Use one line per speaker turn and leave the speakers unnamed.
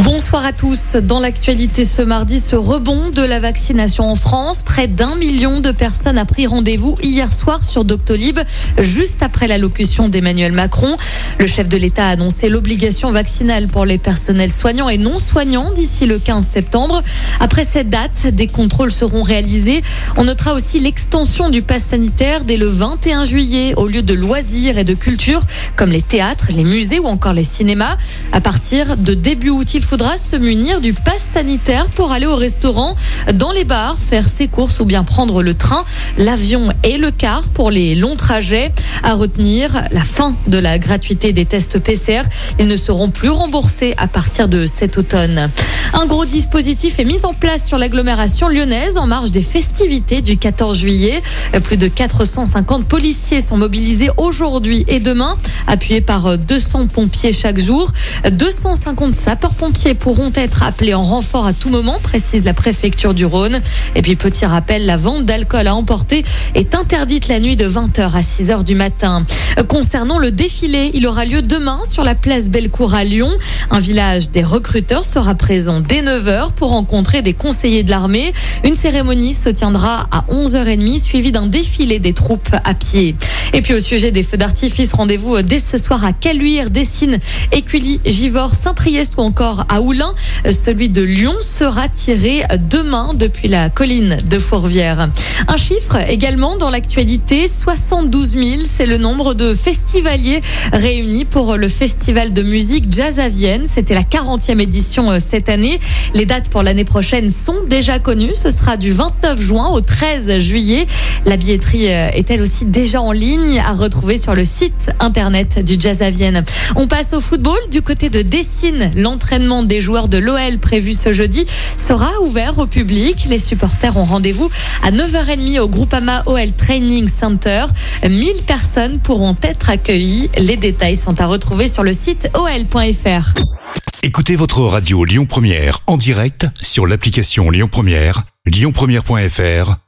Bonsoir à tous. Dans l'actualité ce mardi, ce rebond de la vaccination en France. Près d'un million de personnes a pris rendez-vous hier soir sur Doctolib, juste après l'allocution d'Emmanuel Macron. Le chef de l'État a annoncé l'obligation vaccinale pour les personnels soignants et non soignants d'ici le 15 septembre. Après cette date, des contrôles seront réalisés. On notera aussi l'extension du pass sanitaire dès le 21 juillet au lieu de loisirs et de culture comme les théâtres, les musées ou encore les cinémas. À partir de début août, il faudra se munir du pass sanitaire pour aller au restaurant, dans les bars, faire ses courses ou bien prendre le train, l'avion et le car pour les longs trajets. À retenir la fin de la gratuité des tests PCR. Ils ne seront plus remboursés à partir de cet automne. Un gros dispositif est mis en place sur l'agglomération lyonnaise en marge des festivités du 14 juillet. Plus de 450 policiers sont mobilisés aujourd'hui et demain, appuyés par 200 pompiers chaque jour. 250 sapeurs-pompiers pourront être appelés en renfort à tout moment, précise la préfecture du Rhône. Et puis petit rappel, la vente d'alcool à emporter est interdite la nuit de 20h à 6h du matin. Concernant le défilé, il aura lieu demain sur la place Bellecour à Lyon. Un village des recruteurs sera présent dès 9h pour rencontrer des conseillers de l'armée. Une cérémonie se tiendra à 11h30 suivie d'un défilé des troupes à pied. Et puis au sujet des feux d'artifice, rendez-vous dès ce soir à Caluire, Dessines, Écully, Givors, Saint-Priest ou encore à Oulin. Celui de Lyon sera tiré demain depuis la colline de Fourvière. Un chiffre également dans l'actualité, 72 000, c'est le nombre de festivaliers réunis pour le festival de musique Jazz à Vienne. C'était la 40e édition cette année. Les dates pour l'année prochaine sont déjà connues. Ce sera du 29 juin au 13 juillet. La billetterie est elle aussi déjà en ligne? À retrouver sur le site internet du Jazz à Vienne. On passe au football du côté de Dessine. L'entraînement des joueurs de l'OL prévu ce jeudi sera ouvert au public. Les supporters ont rendez-vous à 9h30 au Groupama OL Training Center. 1000 personnes pourront être accueillies. Les détails sont à retrouver sur le site ol.fr.
Écoutez votre radio Lyon Première en direct sur l'application Lyon Première, lyonpremière.fr